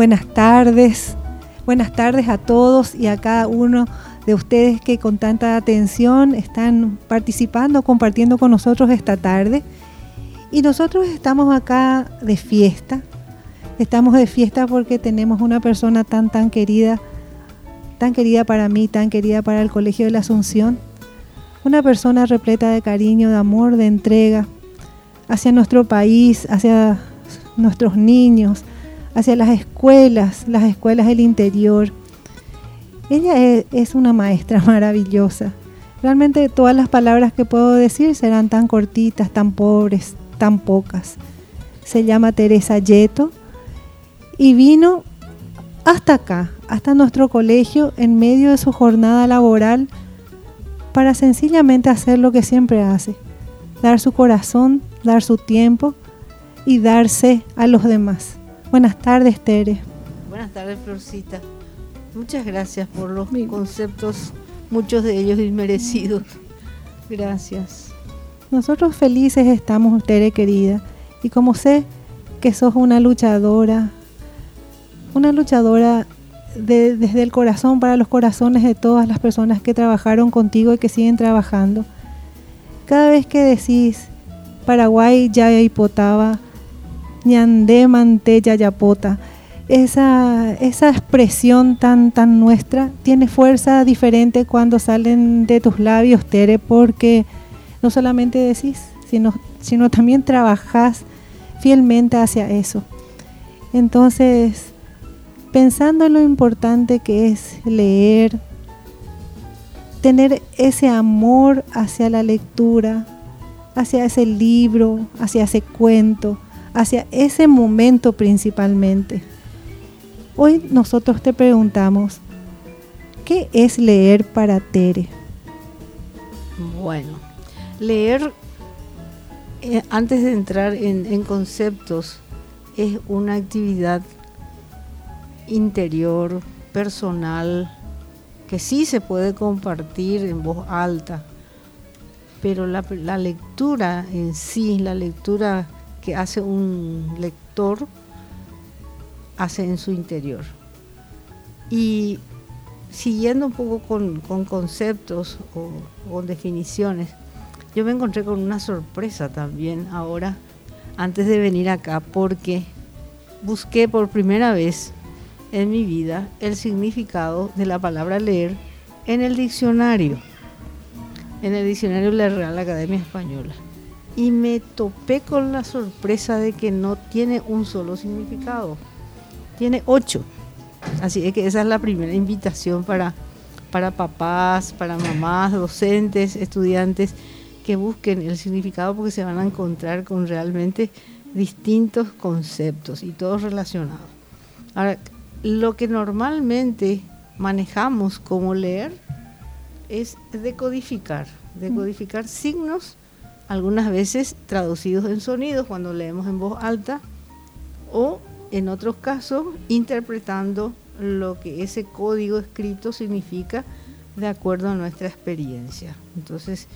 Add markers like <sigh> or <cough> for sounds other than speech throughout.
Buenas tardes. Buenas tardes a todos y a cada uno de ustedes que con tanta atención están participando, compartiendo con nosotros esta tarde. Y nosotros estamos acá de fiesta. Estamos de fiesta porque tenemos una persona tan, tan querida, tan querida para mí, tan querida para el Colegio de la Asunción. Una persona repleta de cariño, de amor, de entrega hacia nuestro país, hacia nuestros niños, hacia las escuelas, las escuelas del interior. Ella es, una maestra <laughs> maravillosa. Realmente todas las palabras que puedo decir serán tan cortitas, tan pobres, tan pocas. Se llama Teresa Yeto y vino hasta acá, hasta nuestro colegio, en medio de su jornada laboral, para sencillamente hacer lo que siempre hace, dar su corazón, dar su tiempo y darse a los demás. Buenas tardes, Tere. Buenas tardes, Florcita. Muchas gracias por los conceptos, muchos de ellos inmerecidos. Gracias. Nosotros felices estamos, Tere querida, y como sé que sos una luchadora, una luchadora desde el corazón para los corazones de todas las personas que trabajaron contigo y que siguen trabajando. Cada vez que decís Paraguay ya hipotaba, ñandé mantella yapota. Esa, esa expresión tan, tan nuestra tiene fuerza diferente cuando salen de tus labios, Tere, porque no solamente decís, sino, sino también trabajás fielmente hacia eso. Entonces, pensando en lo importante que es leer, tener ese amor hacia la lectura, hacia ese libro, hacia ese cuento, hacia ese momento principalmente. Hoy nosotros te preguntamos, ¿qué es leer para Tere? Bueno, leer, eh, antes de entrar en conceptos, es una actividad interior, personal, que sí se puede compartir en voz alta, pero la, lectura en sí, la lectura que hace un lector, hace en su interior. Y siguiendo un poco con, conceptos o, con definiciones, yo me encontré con una sorpresa también ahora, antes de venir acá, porque busqué por primera vez en mi vida el significado de la palabra leer en el diccionario en el diccionario de la Real Academia Española. Y me topé con la sorpresa de que no tiene un solo significado, tiene ocho. Así es que esa es la primera invitación para, para papás, para mamás, docentes, estudiantes que busquen el significado porque se van a encontrar con realmente distintos conceptos y todos relacionados. Ahora, lo que normalmente manejamos como leer es decodificar, decodificar signos, algunas veces traducidos en sonidos cuando leemos en voz alta, o en otros casos interpretando lo que ese código escrito significa de acuerdo a nuestra experiencia. Entonces,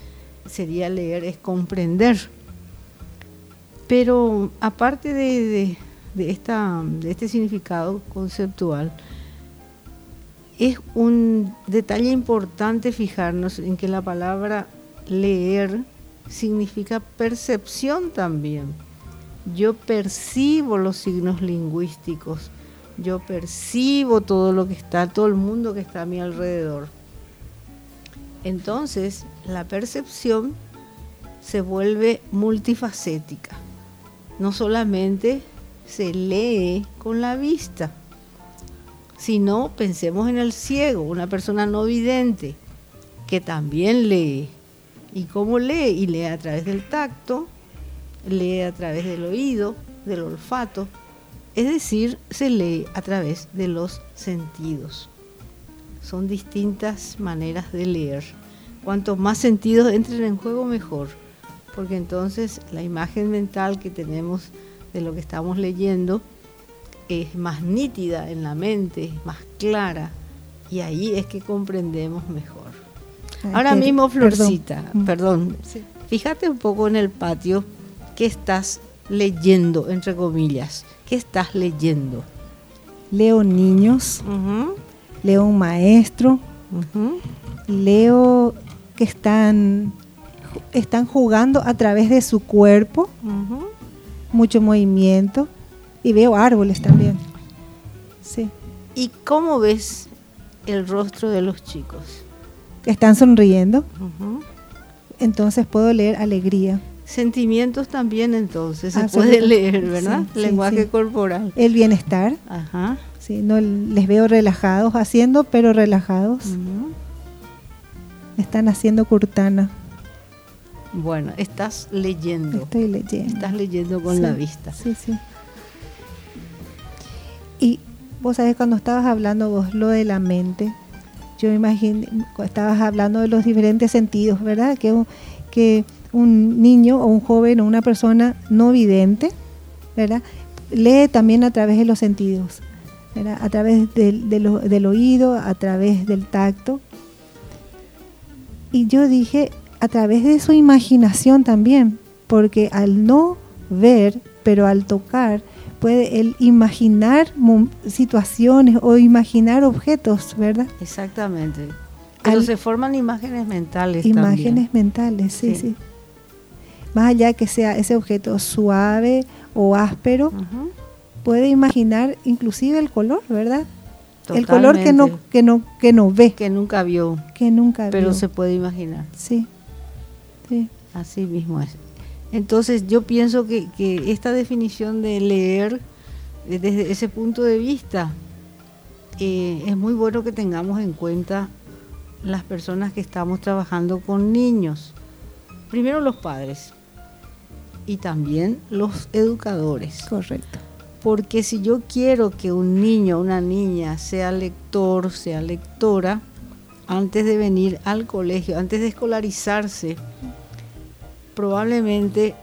sería leer, es comprender. Pero aparte de, este significado conceptual, es un detalle importante fijarnos en que la palabra leer significa percepción también. Yo percibo los signos lingüísticos, yo percibo todo lo que está, todo el mundo que está a mi alrededor. Entonces, la percepción se vuelve multifacética. No solamente se lee con la vista, si no, pensemos en el ciego, una persona no vidente, que también lee. ¿Y cómo lee? Y lee a través del tacto, lee a través del oído, del olfato, es decir, se lee a través de los sentidos. Son distintas maneras de leer. Cuanto más sentidos entren en juego, mejor, porque entonces la imagen mental que tenemos de lo que estamos leyendo es más nítida en la mente, más clara, y ahí es que comprendemos mejor. Ahora mismo, Florcita, perdón, mm. fíjate un poco en el patio qué estás leyendo, entre comillas, qué estás leyendo. leo niños, leo un maestro, leo que están, están jugando a través de su cuerpo, mucho movimiento, y veo árboles también. Sí, ¿Y cómo ves el rostro de los chicos? Están sonriendo, entonces puedo leer alegría. Sentimientos también entonces se puede leer, ¿verdad? sí, Lenguaje sí. corporal. El bienestar, Ajá. sí, no les veo relajados haciendo, pero relajados. Están haciendo curtana. Bueno, estás leyendo. Estoy leyendo. Estás leyendo con Sí, la vista. Sí, sí. Y vos sabés, cuando estabas hablando vos lo de la mente, yo imaginé, estabas hablando de los diferentes sentidos, ¿verdad? Que, que un niño o un joven o una persona no vidente, ¿verdad? Lee también a través de los sentidos. A través del, del oído, a través del tacto. Y yo dije, a través de su imaginación también, porque al no ver, pero al tocar, puede él imaginar situaciones o imaginar objetos, ¿verdad? Exactamente. Pero Al- se forman imágenes mentales Imágenes también. mentales, sí, Sí. sí, Más allá que sea ese objeto suave o áspero, puede imaginar inclusive el color, ¿verdad? El color que no, Totalmente. que no, que no ve, que nunca vio, que nunca pero vio. se puede imaginar. Sí, sí. Así mismo es. Entonces yo pienso que, que esta definición de leer eh, desde ese punto de vista eh, es muy bueno que tengamos en cuenta las personas que estamos trabajando con niños. Primero los padres y también los educadores. Correcto. Porque si yo quiero que un niño una niña sea lector, sea lectora, antes de venir al colegio, antes de escolarizarse, probablemente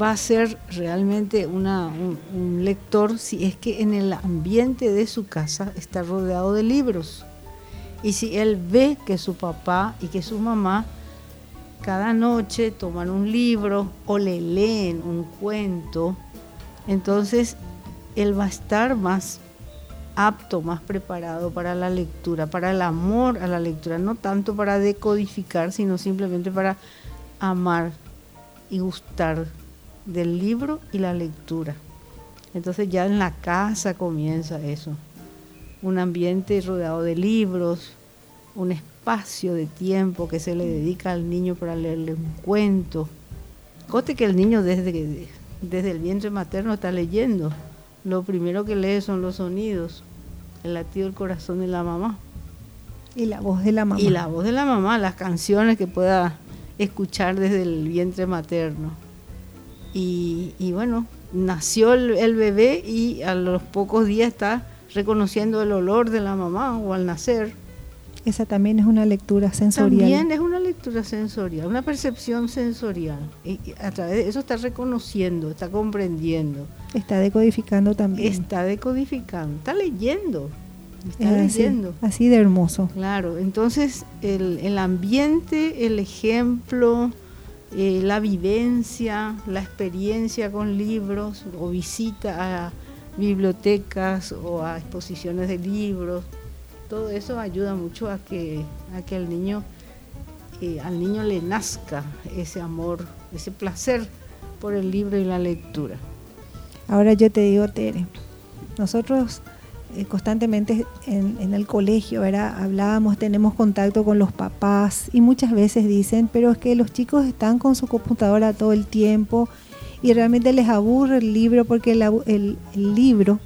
va a ser realmente un, un lector si es que en el ambiente de su casa está rodeado de libros. Y si él ve que su papá y que su mamá cada noche toman un libro o le leen un cuento, entonces él va a estar más apto, más preparado para la lectura, para el amor a la lectura, no tanto para decodificar, sino simplemente para amar y gustar del libro y la lectura. Entonces ya en la casa comienza eso, un ambiente rodeado de libros, un espacio de tiempo que se le dedica al niño para leerle un cuento. Cote que el niño desde, que- desde el vientre materno está leyendo. Lo primero que lee son los sonidos, el latido del corazón de la mamá. Y la voz de la mamá. Y la voz de la mamá, las canciones que pueda escuchar desde el vientre materno. Y, y bueno, nació el, el bebé y a los pocos días está reconociendo el olor de la mamá o al nacer. Esa también es una lectura sensorial. También es una lectura sensorial, una percepción sensorial. Y a través de eso está reconociendo, está comprendiendo, Está decodificando también. está decodificando, está leyendo, está así, leyendo. así de hermoso. Claro, entonces el, el ambiente, el ejemplo, eh, la vivencia, la experiencia con libros o visita a bibliotecas o a exposiciones de libros, todo eso ayuda mucho a que, a que el niño, eh, al niño le nazca ese amor, ese placer por el libro y la lectura. Ahora yo te digo, Tere, nosotros eh, constantemente en, en el colegio, ¿verdad? Hablábamos, tenemos contacto con los papás y muchas veces dicen, pero es que los chicos están con su computadora todo el tiempo y realmente les aburre el libro porque el, abu- el- el libro,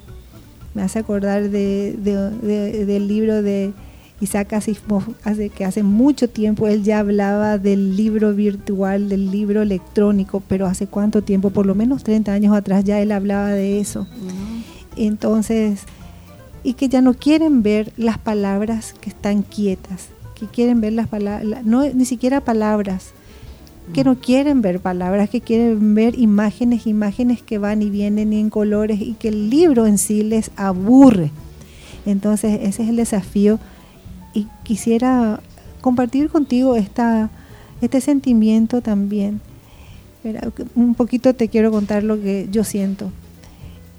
me hace acordar de, de- de- del libro de Isaac Asimov, hace, que hace mucho tiempo él ya hablaba del libro virtual, del libro electrónico, pero hace cuánto tiempo, por lo menos 30 años atrás ya él hablaba de eso. Entonces, y que ya no quieren ver las palabras que están quietas, que quieren ver las palabras, no ni siquiera palabras, que no quieren ver palabras, que quieren ver imágenes, imágenes que van y vienen y en colores y que el libro en sí les aburre. Entonces, ese es el desafío y quisiera compartir contigo esta, este sentimiento también. Un poquito te quiero contar lo que yo siento.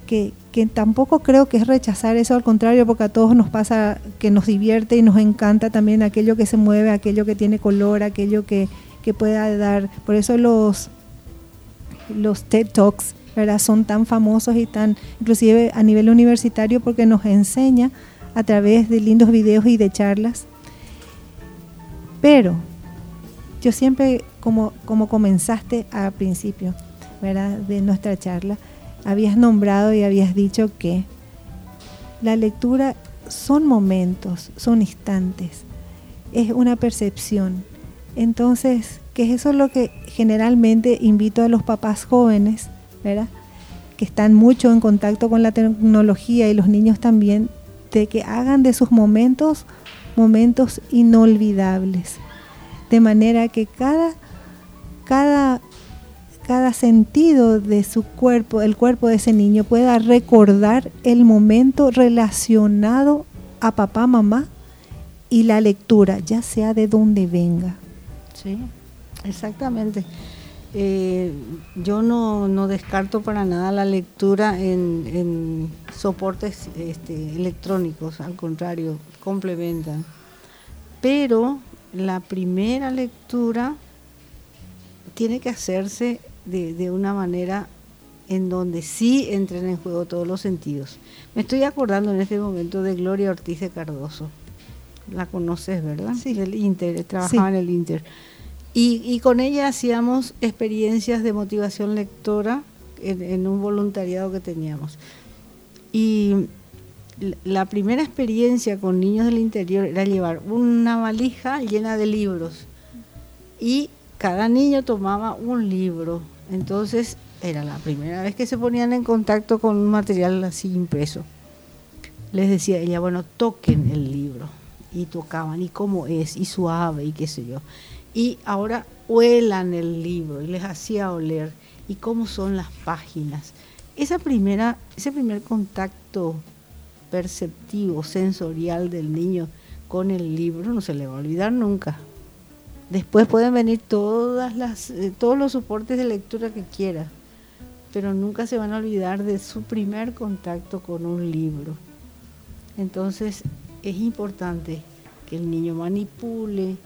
Que, tampoco creo que es rechazar eso, al contrario, porque a todos nos pasa que nos divierte y nos encanta también aquello que se mueve, aquello que tiene color, aquello que, que pueda dar. Por eso los, los TED Talks ¿verdad? son tan famosos y tan, inclusive a nivel universitario, porque nos enseña a través de lindos videos y de charlas. Pero yo siempre, como, como comenzaste al principio ¿verdad? de nuestra charla, habías nombrado y habías dicho que la lectura son momentos, son instantes, es una percepción. Entonces, que eso es lo que generalmente invito a los papás jóvenes, ¿verdad? que están mucho en contacto con la tecnología y los niños también, de que hagan de sus momentos momentos inolvidables. De manera que cada, cada cada sentido de su cuerpo, el cuerpo de ese niño, pueda recordar el momento relacionado a papá, mamá y la lectura, ya sea de donde venga. Sí, exactamente. Eh, yo no, descarto para nada la lectura en, soportes este, electrónicos, al contrario, complementan. Pero la primera lectura tiene que hacerse de, una manera en donde sí entren en juego todos los sentidos. Me estoy acordando en este momento de Gloria Ortiz de Cardoso. La conoces, ¿verdad? Sí. Del Inter, trabajaba en el Inter. Y, con ella hacíamos experiencias de motivación lectora en, un voluntariado que teníamos. Y la primera experiencia con niños del interior era llevar una valija llena de libros. Y cada niño tomaba un libro entonces era la primera vez que se ponían en contacto con un material así impreso. Les decía ella, bueno, toquen el libro. Y tocaban, y cómo es, y suave, y qué sé yo. Y ahora huelan el libro, y les hacía oler, y cómo son las páginas. Esa primera, ese primer contacto perceptivo, sensorial del niño con el libro no se le va a olvidar nunca. Después pueden venir eh, todos los soportes de lectura que quiera, pero nunca se van a olvidar de su primer contacto con un libro. Entonces es importante que el niño manipule,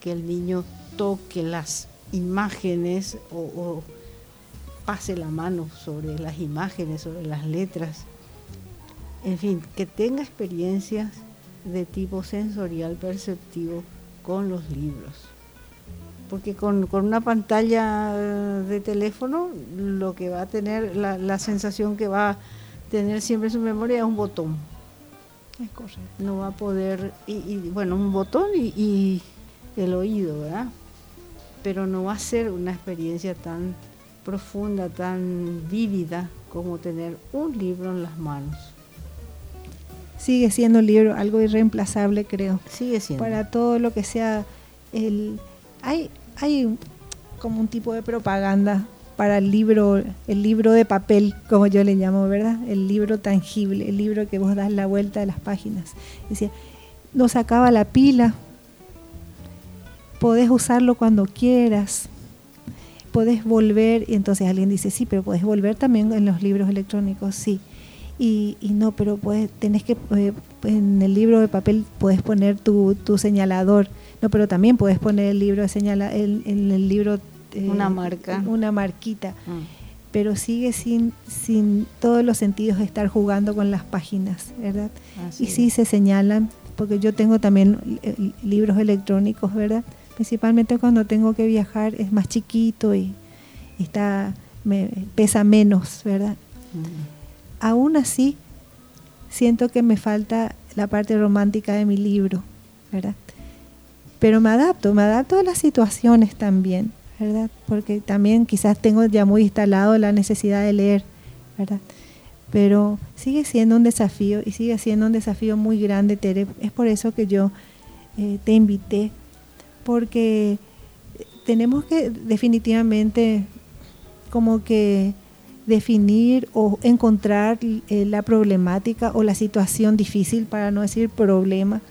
que el niño toque las imágenes o pase la mano sobre las imágenes, sobre las letras. En fin, que tenga experiencias de tipo sensorial perceptivo con los libros porque con, una pantalla de teléfono lo que va a tener, la, sensación que va a tener siempre en su memoria es un botón. Es correcto. No va a poder, y, bueno, un botón y, el oído, ¿verdad? Pero no va a ser una experiencia tan profunda, tan vívida como tener un libro en las manos. Sigue siendo el libro algo irreemplazable, creo. Sigue siendo. Para todo lo que sea el hay, hay como un tipo de propaganda para el libro, el libro de papel, como yo le llamo, ¿verdad? El libro tangible, el libro que vos das la vuelta de las páginas. Decía, no acaba la pila, podés usarlo cuando quieras, podés volver, y entonces alguien dice, sí, pero podés volver también en los libros electrónicos, sí. Y, no, pero puedes, tenés que, eh, en el libro de papel podés poner tu señalador no, pero también puedes poner el libro señala, en el, libro eh, una marca, una marquita, mm. pero sigue sin sin todos los sentidos de estar jugando con las páginas, ¿verdad? y sí se señalan, porque yo tengo también eh, libros electrónicos, ¿verdad? Principalmente cuando tengo que viajar es más chiquito y está me pesa menos, ¿verdad? Mm. Aún así siento que me falta la parte romántica de mi libro, ¿verdad? Pero me adapto, me adapto a las situaciones también, ¿verdad? Porque también quizás tengo ya muy instalado la necesidad de leer, ¿verdad? Pero sigue siendo un desafío y sigue siendo un desafío muy grande, Tere. Es por eso que yo eh, te invité, porque tenemos que definitivamente como que definir o encontrar eh, la problemática o la situación difícil, para no decir problema,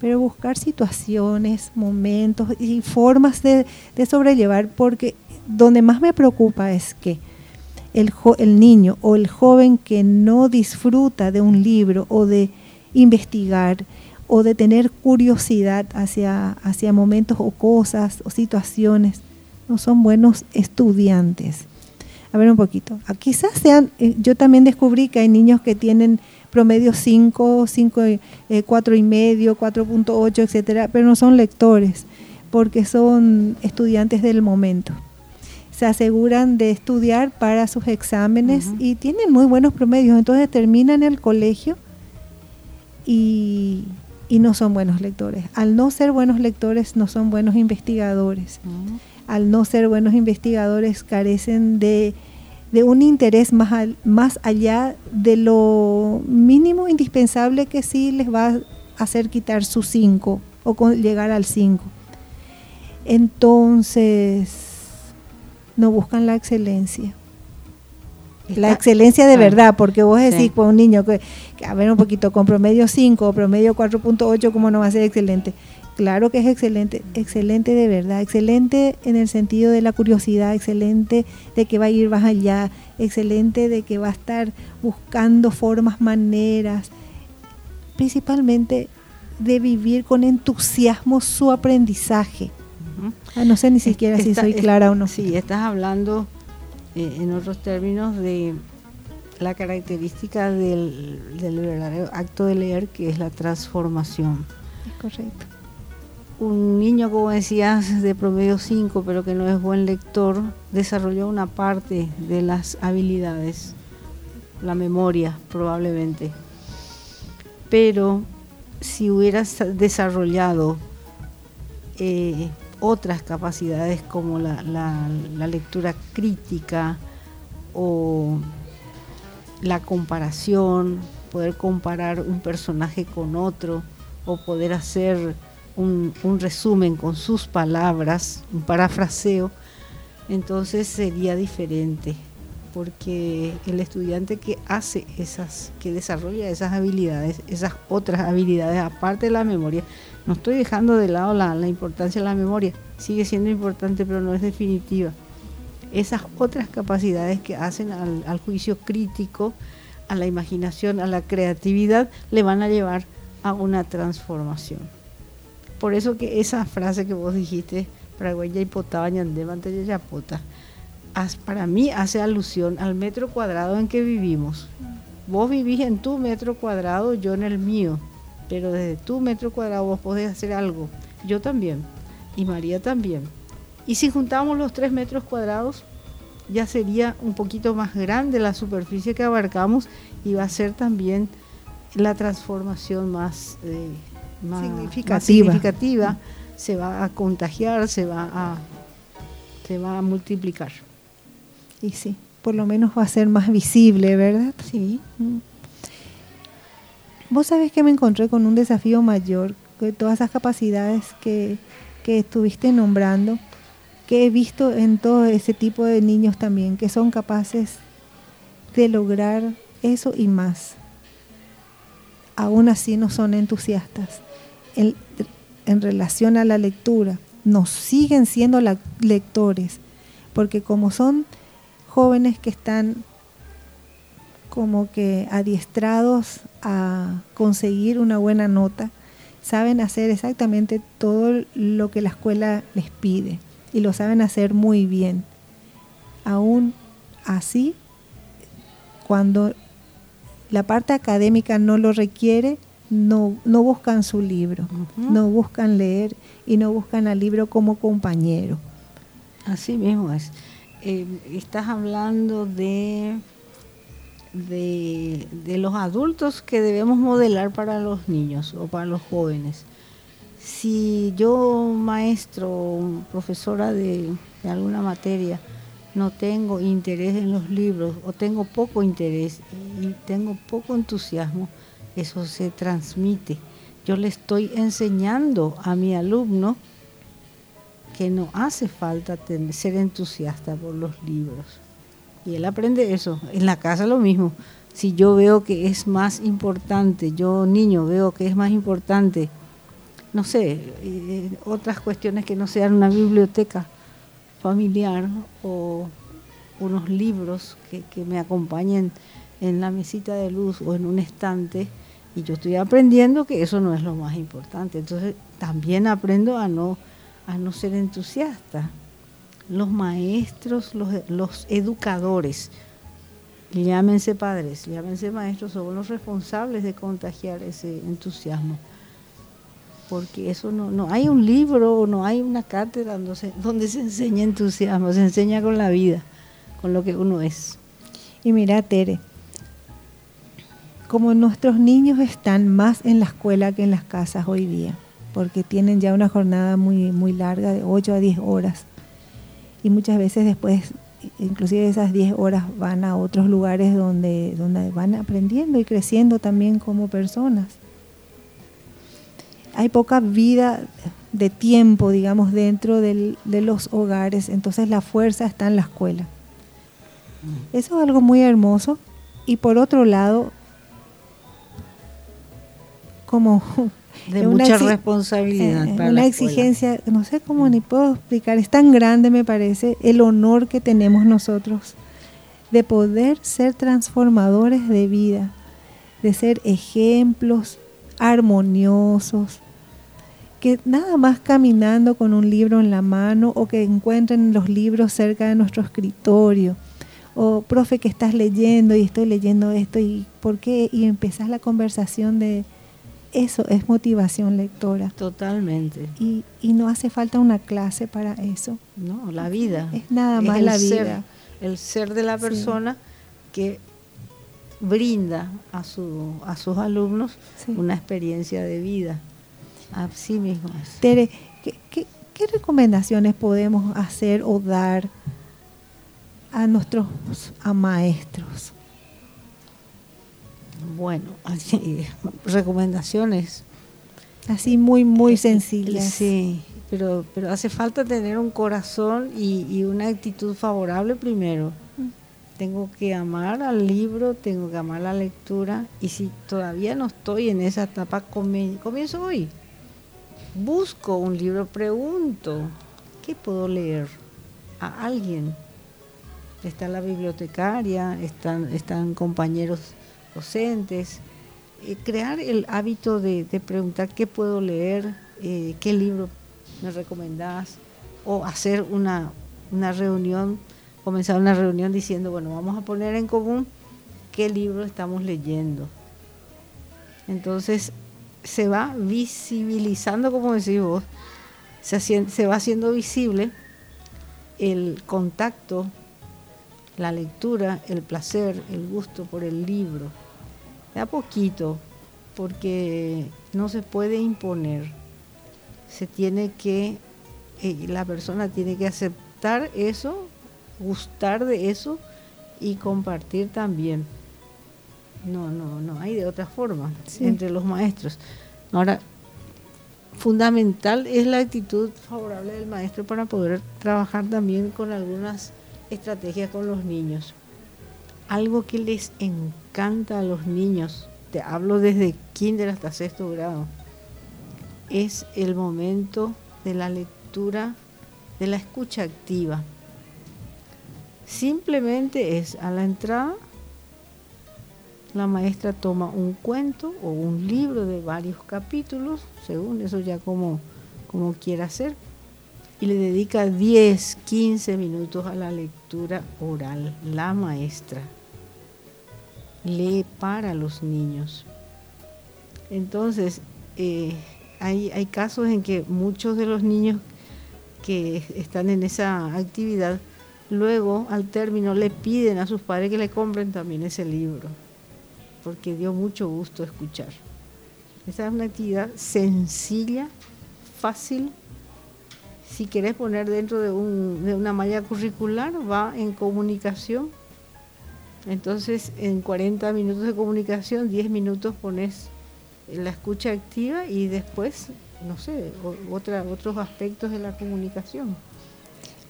pero buscar situaciones, momentos y formas de, sobrellevar, porque donde más me preocupa es que el, el niño o el joven que no disfruta de un libro o de investigar o de tener curiosidad hacia, hacia momentos o cosas o situaciones, no son buenos estudiantes. A ver un poquito. Ah, quizás sean, eh, yo también descubrí que hay niños que tienen promedio 5, 5, 4 y medio, 4.8, etcétera, pero no son lectores porque son estudiantes del momento. Se aseguran de estudiar para sus exámenes y tienen muy buenos promedios, entonces terminan el colegio y, no son buenos lectores. Al no ser buenos lectores, no son buenos investigadores. Al no ser buenos investigadores, carecen de, un interés más, más allá de lo mínimo indispensable que sí les va a hacer quitar su 5 o llegar al 5 entonces no buscan la excelencia. la excelencia de ah, verdad, porque vos decís con un niño que, a ver un poquito, con promedio 5 o promedio 4.8, ¿cómo no va a ser excelente? Claro que es excelente, excelente de verdad, excelente en el sentido de la curiosidad, excelente de que va a ir más allá, excelente de que va a estar buscando formas, maneras, principalmente de vivir con entusiasmo su aprendizaje. Ah, no sé ni siquiera si soy clara o no. Sí, estás hablando eh, en otros términos de la característica del, verdadero acto de leer, que es la transformación. Es correcto. Un niño, como decías, de promedio 5, pero que no es buen lector, desarrolló una parte de las habilidades, la memoria probablemente. Pero si hubieras desarrollado eh, otras capacidades como la, lectura crítica o la comparación, poder comparar un personaje con otro o poder hacer un, resumen con sus palabras, un parafraseo, entonces sería diferente, porque el estudiante que hace esas, que desarrolla esas habilidades, esas otras habilidades, aparte de la memoria, no estoy dejando de lado la, importancia de la memoria, sigue siendo importante, pero no es definitiva. Esas otras capacidades que hacen al, juicio crítico, a la imaginación, a la creatividad, le van a llevar a una transformación. Por eso que esa frase que vos dijiste, Paraguaya y Yapota, para mí hace alusión al metro cuadrado en que vivimos. Vos vivís en tu metro cuadrado, yo en el mío pero desde tu metro cuadrado vos podés hacer algo. Yo también. Y María también. Y si juntamos los tres metros cuadrados, ya sería un poquito más grande la superficie que abarcamos y va a ser también la transformación más, eh, significativa. Se va a contagiar, se va a, se va a multiplicar. Y sí, por lo menos va a ser más visible, ¿verdad? Sí. Mm. Vos sabés que me encontré con un desafío mayor, que todas esas capacidades que, estuviste nombrando, que he visto en todo ese tipo de niños también, que son capaces de lograr eso y más. Aún así no son entusiastas en, relación a la lectura. No siguen siendo lectores, porque como son jóvenes que están como que adiestrados a conseguir una buena nota, saben hacer exactamente todo lo que la escuela les pide y lo saben hacer muy bien. Aún así, cuando la parte académica no lo requiere, no, no buscan su libro, no buscan leer y no buscan al libro como compañero. Así mismo es. Eh, estás hablando de de, los adultos que debemos modelar para los niños o para los jóvenes. Si yo, maestro, profesora de, alguna materia, no tengo interés en los libros o tengo poco interés y tengo poco entusiasmo, eso se transmite. Yo le estoy enseñando a mi alumno que no hace falta ser entusiasta por los libros. Y él aprende eso. En la casa lo mismo. Si yo veo que es más importante, yo niño veo que es más importante, no sé, eh, otras cuestiones que no sean una biblioteca familiar o unos libros que, que me acompañen en la mesita de luz o en un estante y yo estoy aprendiendo que eso no es lo más importante. Entonces también aprendo a no, a no ser entusiasta. Los maestros, los, los educadores, llámense padres, llámense maestros, son los responsables de contagiar ese entusiasmo. Porque eso no, no hay un libro, no hay una cátedra donde se, donde se enseña entusiasmo, se enseña con la vida, con lo que uno es. Y mira, Tere, como nuestros niños están más en la escuela que en las casas hoy día, porque tienen ya una jornada muy, muy larga de 8 a 10 horas. Y muchas veces después, inclusive esas 10 horas van a otros lugares donde, donde van aprendiendo y creciendo también como personas. Hay poca vida de tiempo, digamos, dentro del, de los hogares, entonces la fuerza está en la escuela. Eso es algo muy hermoso. Y por otro lado, como <laughs> de mucha responsabilidad. Eh, una exigencia, no sé cómo ni puedo explicar, es tan grande me parece el honor que tenemos nosotros de poder ser transformadores de vida, de ser ejemplos armoniosos, que nada más caminando con un libro en la mano o que encuentren los libros cerca de nuestro escritorio. O, profe, que estás leyendo y estoy leyendo esto y por qué, y empezás la conversación de, eso es motivación lectora. Totalmente. Y, no hace falta una clase para eso. No, la vida. Es nada más la vida. el ser de la persona que brinda a, su, a sus alumnos una experiencia de vida. Así mismo Tere, ¿qué, qué recomendaciones podemos hacer o dar a nuestros a maestros? Bueno, así, recomendaciones. Así muy, muy sencillas. Sí, pero, pero hace falta tener un corazón y, una actitud favorable primero. Mm. Tengo que amar al libro, tengo que amar la lectura y si todavía no estoy en esa etapa, comienzo hoy. Busco un libro, pregunto, ¿qué puedo leer? A alguien. Está la bibliotecaria, están, están compañeros docentes, eh, crear el hábito de, preguntar qué puedo leer, eh, qué libro me recomendás, o hacer una, una reunión, comenzar una reunión diciendo, bueno, vamos a poner en común qué libro estamos leyendo. Entonces se va visibilizando, como decís vos, se, se va haciendo visible el contacto, la lectura, el placer, el gusto por el libro a poquito, porque no se puede imponer. Se tiene que, eh, la persona tiene que aceptar eso, gustar de eso y compartir también. No, no, no hay de otra forma entre los maestros. Ahora, fundamental es la actitud favorable del maestro para poder trabajar también con algunas estrategias con los niños algo que les encanta a los niños, te hablo desde kinder hasta sexto grado, es el momento de la lectura, de la escucha activa. Simplemente es a la entrada, la maestra toma un cuento o un libro de varios capítulos, según eso ya como, como quiera hacer, y le dedica 10, 15 minutos a la lectura oral, la maestra lee para los niños. Entonces, eh, hay, hay casos en que muchos de los niños que están en esa actividad, luego al término le piden a sus padres que le compren también ese libro, porque dio mucho gusto escuchar. Esa es una actividad sencilla, fácil. Si querés poner dentro de, un, de una malla curricular, va en comunicación entonces, en 40 minutos de comunicación, 10 minutos pones la escucha activa y después, no sé, otra, otros aspectos de la comunicación.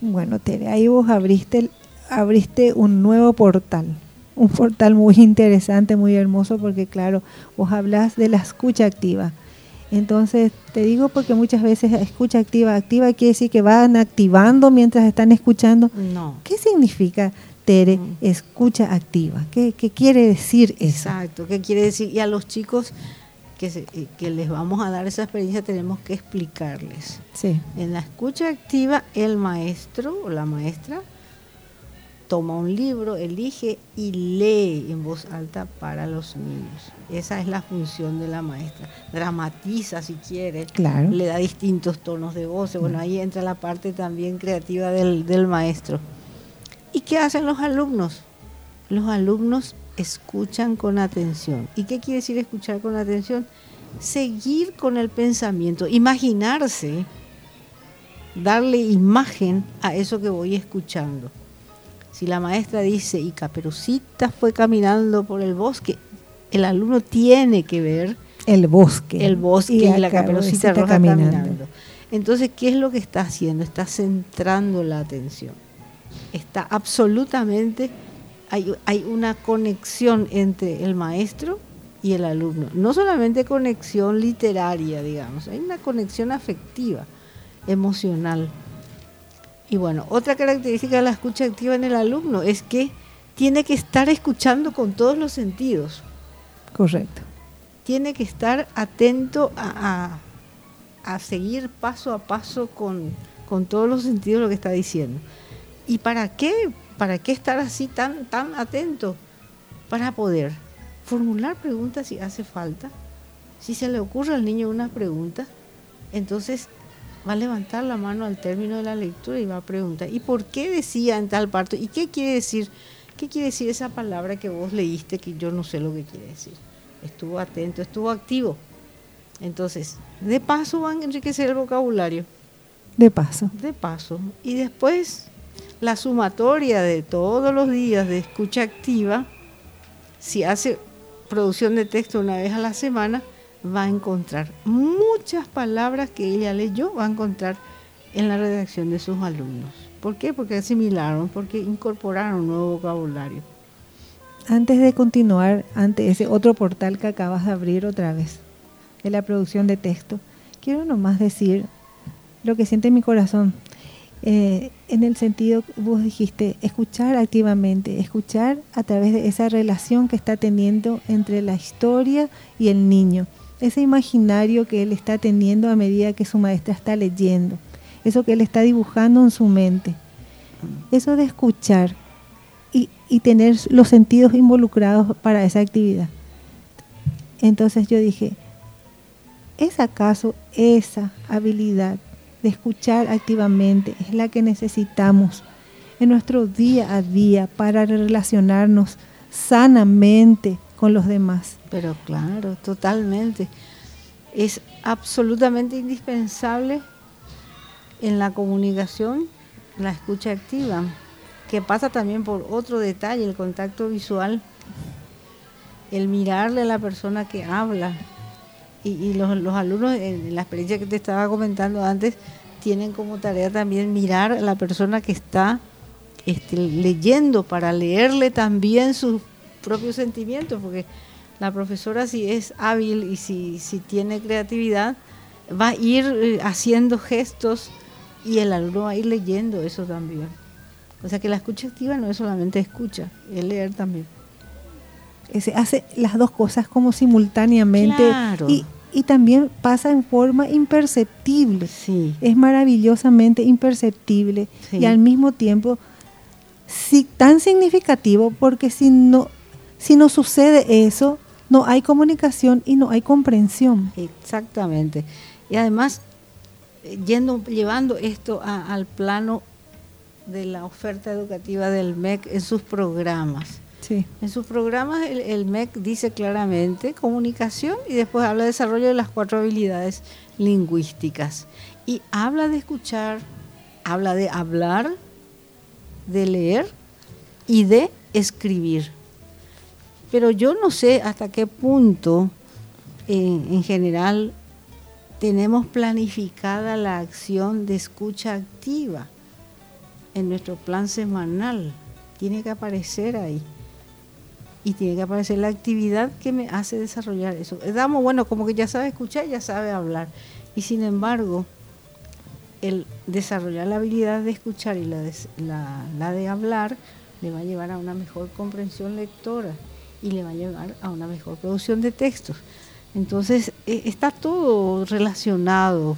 Bueno, Tere, ahí vos abriste, abriste un nuevo portal, un portal muy interesante, muy hermoso, porque claro, vos hablas de la escucha activa. Entonces, te digo porque muchas veces escucha activa, activa quiere decir que van activando mientras están escuchando. No. ¿Qué significa? Tere, escucha activa. ¿Qué, quiere decir eso? Exacto, ¿qué quiere decir? Y a los chicos que, eh, que les vamos a dar esa experiencia tenemos que explicarles. Sí. En la escucha activa, el maestro o la maestra toma un libro, elige y lee en voz alta para los niños. Esa es la función de la maestra. Dramatiza si quiere, claro. le da distintos tonos de voz. Bueno, ahí entra la parte también creativa del, del maestro. ¿Y qué hacen los alumnos? Los alumnos escuchan con atención. ¿Y qué quiere decir escuchar con atención? Seguir con el pensamiento, imaginarse, darle imagen a eso que voy escuchando. Si la maestra dice, y Caperucita fue caminando por el bosque, el alumno tiene que ver el bosque. El bosque y, la caperucita roja caminando. Entonces, ¿qué es lo que está haciendo? Está centrando la atención. Está absolutamente, hay, hay una conexión entre el maestro y el alumno. No solamente conexión literaria, digamos, hay una conexión afectiva, emocional. Y bueno, otra característica de la escucha activa en el alumno es que tiene que estar escuchando con todos los sentidos. Correcto. Tiene que estar atento a, a, seguir paso a paso con, con, todos los sentidos lo que está diciendo. ¿Y para qué? ¿Para qué estar así tan, tan atento? Para poder formular preguntas si hace falta. Si se le ocurre al niño una pregunta, entonces va a levantar la mano al término de la lectura y va a preguntar, ¿y por qué decía en tal parte? ¿Y qué quiere decir? ¿Qué quiere decir esa palabra que vos leíste que yo no sé lo que quiere decir? Estuvo atento, estuvo activo. Entonces, de paso van a enriquecer el vocabulario. De paso. De paso. Y después, la sumatoria de todos los días de escucha activa, si hace producción de texto una vez a la semana, va a encontrar muchas palabras que ella leyó, va a encontrar en la redacción de sus alumnos. ¿Por qué? Porque asimilaron, porque incorporaron nuevo vocabulario. Antes de continuar, ante ese otro portal que acabas de abrir otra vez, de la producción de texto, quiero nomás decir lo que siente mi corazón. Eh, en el sentido que vos dijiste, escuchar activamente, escuchar a través de esa relación que está teniendo entre la historia y el niño ese imaginario que él está teniendo a medida que su maestra está leyendo, eso que él está dibujando en su mente, eso de escuchar y, y tener los sentidos involucrados para esa actividad. Entonces yo dije, ¿es acaso esa habilidad de escuchar activamente es la que necesitamos en nuestro día a día para relacionarnos sanamente con los demás. Pero claro, totalmente. Es absolutamente indispensable en la comunicación la escucha activa, que pasa también por otro detalle, el contacto visual, el mirarle a la persona que habla. Y, los, alumnos, en la experiencia que te estaba comentando antes, tienen como tarea también mirar a la persona que está este, leyendo para leerle también sus propios sentimientos, porque la profesora si es hábil y si, si tiene creatividad, va a ir eh, haciendo gestos y el alumno va a ir leyendo eso también. O sea que la escucha activa no es solamente escucha, es leer también. Se hace las dos cosas como simultáneamente y, y, también pasa en forma imperceptible. Sí. Es maravillosamente imperceptible y al mismo tiempo sí, tan significativo porque si no si no sucede eso, no hay comunicación y no hay comprensión. Exactamente. Y además, yendo, llevando esto al plano de la oferta educativa del MEC en sus programas. Sí. En sus programas el, el, MEC dice claramente comunicación y después habla de desarrollo de las cuatro habilidades lingüísticas. Y habla de escuchar, habla de hablar, de leer y de escribir. Pero yo no sé hasta qué punto, en general, tenemos planificada la acción de escucha activa en nuestro plan semanal. Tiene que aparecer ahí. Y tiene que aparecer la actividad que me hace desarrollar eso. Damos, bueno, como que ya sabe escuchar, ya sabe hablar. Y sin embargo, el desarrollar la habilidad de escuchar y la de hablar le va a llevar a una mejor comprensión lectora y le va a llevar a una mejor producción de textos. Entonces, e, está todo relacionado.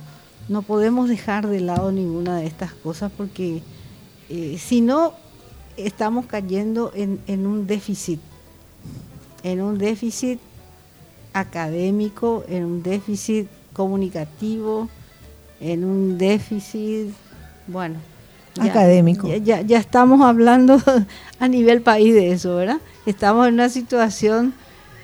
No podemos dejar de lado ninguna de estas cosas porque eh, si no, estamos cayendo en, en un déficit, en un déficit académico, en un déficit comunicativo, en un déficit, bueno, académico. Ya, ya, estamos hablando <laughs> a nivel país de eso, ¿verdad? Estamos en una situación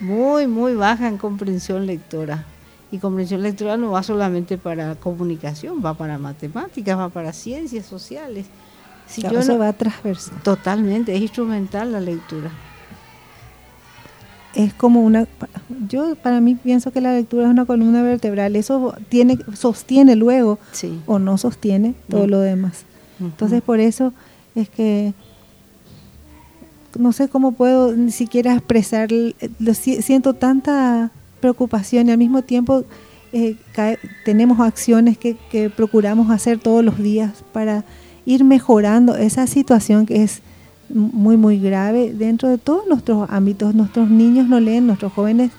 muy, muy baja en comprensión lectora. Y comprensión lectora no va solamente para comunicación, va para matemáticas, va para ciencias sociales. Si yo no, va transversal. Totalmente, es instrumental la lectura. Es como una, yo para mí pienso que la lectura es una columna vertebral, eso tiene, sostiene luego o no sostiene todo lo demás. Entonces por eso es que no sé cómo puedo ni siquiera expresar, siento tanta preocupación y al mismo tiempo eh, tenemos acciones que procuramos hacer todos los días para ir mejorando esa situación que es muy, muy grave dentro de todos nuestros ámbitos. Nuestros niños no leen, nuestros jóvenes,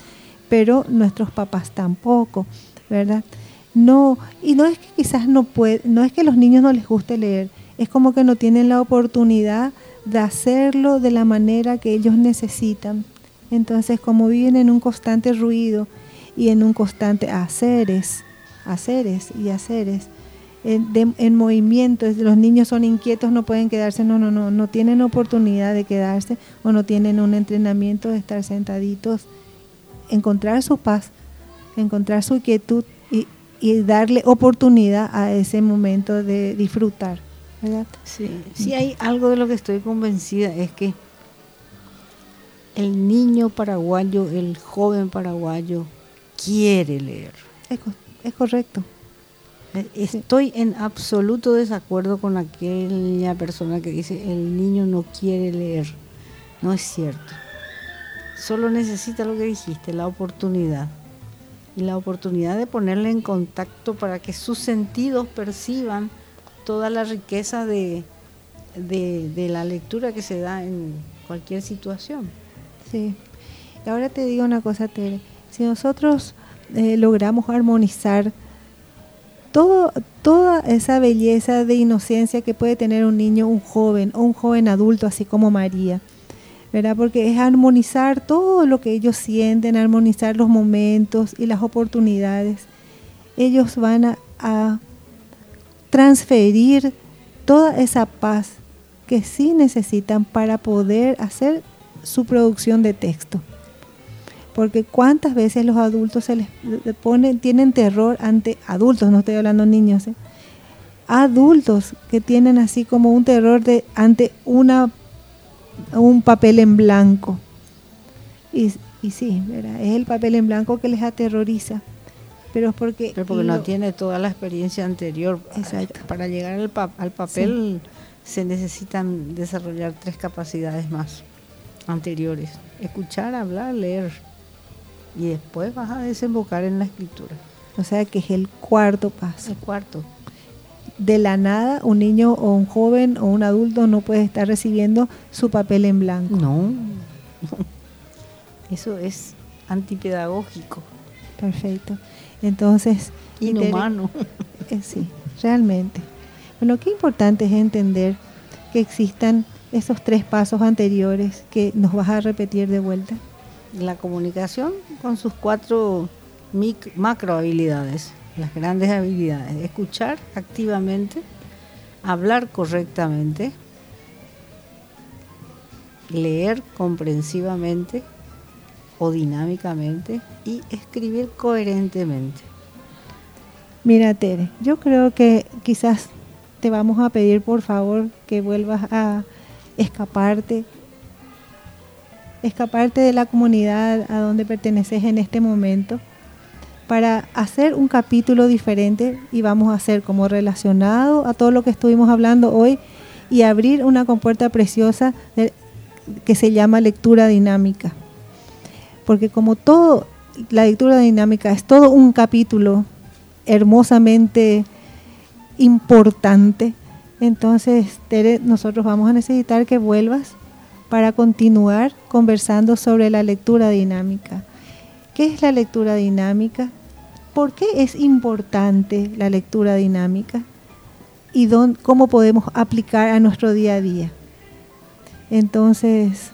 pero nuestros papás tampoco, ¿verdad? No, y no es que quizás no puede, no es que los niños no les guste leer, es como que no tienen la oportunidad de hacerlo de la manera que ellos necesitan. Entonces, como viven en un constante ruido y en un constante haceres, haceres y haceres, en, movimiento, los niños son inquietos, no pueden quedarse, no, no, no, no tienen oportunidad de quedarse o no tienen un entrenamiento de estar sentaditos, encontrar su paz, encontrar su quietud y, darle oportunidad a ese momento de disfrutar. ¿verdad? Sí, sí hay algo de lo que estoy convencida, es que el niño paraguayo, el joven paraguayo, quiere leer. es correcto. Estoy en absoluto desacuerdo con aquella persona que dice el niño no quiere leer. No es cierto. Solo necesita lo que dijiste, la oportunidad. Y la oportunidad de ponerle en contacto para que sus sentidos perciban toda la riqueza de, de, la lectura que se da en cualquier situación. Sí. Y ahora te digo una cosa, Tere. Si nosotros eh, logramos armonizar toda esa belleza de inocencia que puede tener un niño, un joven o un joven adulto, así como María. Porque es armonizar todo lo que ellos sienten, armonizar los momentos y las oportunidades. Ellos van a, transferir toda esa paz que sí necesitan para poder hacer su producción de texto porque cuántas veces los adultos se les ponen, tienen terror ante adultos, no estoy hablando niños, ¿eh? adultos que tienen así como un terror de ante una un papel en blanco. Y, y sí, es el papel en blanco que les aterroriza. Pero es porque, pero porque no tiene toda la experiencia anterior. Exacto. Para llegar al, al papel se necesitan desarrollar tres capacidades más anteriores. Escuchar, hablar, leer y después vas a desembocar en la escritura. O sea que es el cuarto paso. El cuarto. De la nada, un niño o un joven o un adulto no puede estar recibiendo su papel en blanco. No. <laughs> Eso es antipedagógico. Perfecto. Entonces. Inhumano. <laughs> Eh, sí, realmente. Bueno, qué importante es entender que existan esos tres pasos anteriores que nos vas a repetir de vuelta la comunicación con sus cuatro macro habilidades, las grandes habilidades. Escuchar activamente, hablar correctamente, leer comprensivamente o dinámicamente y escribir coherentemente. Mira, Tere, yo creo que quizás te vamos a pedir por favor que vuelvas a escaparte escaparte de la comunidad a donde perteneces en este momento para hacer un capítulo diferente y vamos a hacer como relacionado a todo lo que estuvimos hablando hoy y abrir una compuerta preciosa que se llama lectura dinámica. Porque como todo, la lectura dinámica es todo un capítulo hermosamente importante, entonces Tere, nosotros vamos a necesitar que vuelvas para continuar conversando sobre la lectura dinámica. ¿Qué es la lectura dinámica? ¿Por qué es importante la lectura dinámica? ¿Y cómo podemos aplicar a nuestro día a día? Entonces,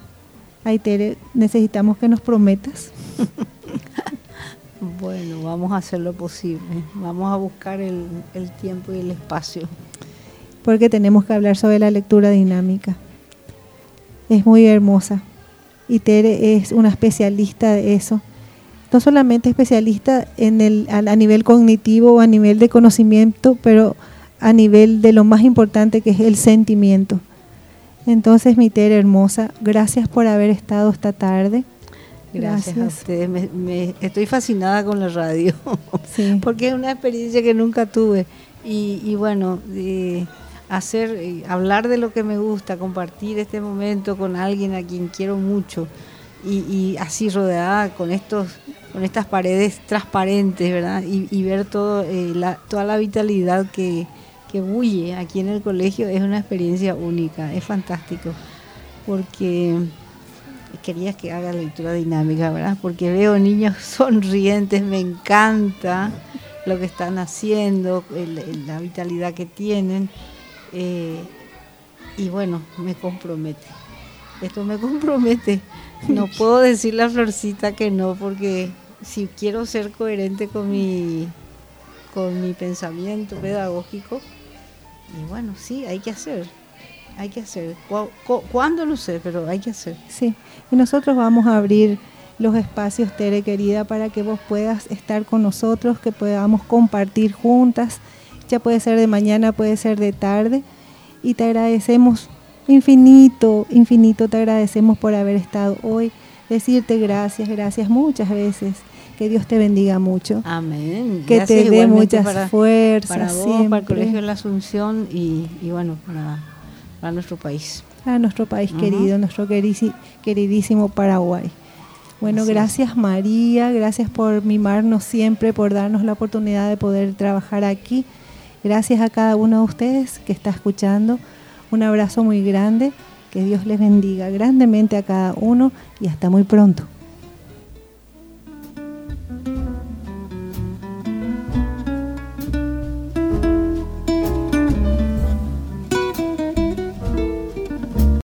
Aitere, necesitamos que nos prometas. <laughs> bueno, vamos a hacer lo posible. Vamos a buscar el, el tiempo y el espacio. Porque tenemos que hablar sobre la lectura dinámica. Es muy hermosa. Y Tere es una especialista de eso. No solamente especialista en el, a, nivel cognitivo o a nivel de conocimiento, pero a nivel de lo más importante que es el sentimiento entonces, mi Tere hermosa, gracias por haber estado esta tarde. Gracias, a ustedes. Me, estoy fascinada con la radio, <laughs> <laughs> porque es una experiencia que nunca tuve. Y, bueno, hacer, eh, hablar de lo que me gusta, compartir este momento con alguien a quien quiero mucho y, así rodeada con estos con estas paredes transparentes, ¿verdad? Y, ver todo, eh, la, toda la vitalidad que, que bulle aquí en el colegio es una experiencia única, es fantástico, porque quería que haga lectura dinámica, ¿verdad? Porque veo niños <laughs> sonrientes, me encanta lo que están haciendo, la vitalidad que tienen, eh, y bueno, me compromete. Esto me <laughs> compromete. No puedo decir la florcita que no, porque si quiero ser coherente con mi, con mi pensamiento pedagógico, y bueno, sí, hay que hacer, hay que hacer. ¿Cuándo? No sé, pero hay que hacer. Sí, y nosotros vamos a abrir los espacios, Tere querida, para que vos puedas estar con nosotros, que podamos compartir juntas. Ya puede ser de mañana, puede ser de tarde. Y te agradecemos infinito, infinito te agradecemos por haber estado hoy. Decirte gracias, gracias muchas veces que Dios te bendiga mucho. Amén. Que te dé muchas fuerzas. Para vos, para el Colegio de la Asunción y, bueno, para, nuestro país. Para nuestro país querido, nuestro queridísimo Paraguay. Bueno, gracias María, gracias por mimarnos siempre, por darnos la oportunidad de poder trabajar aquí. Gracias a cada uno de ustedes que está escuchando. Un abrazo muy grande. Que Dios les bendiga grandemente a cada uno y hasta muy pronto.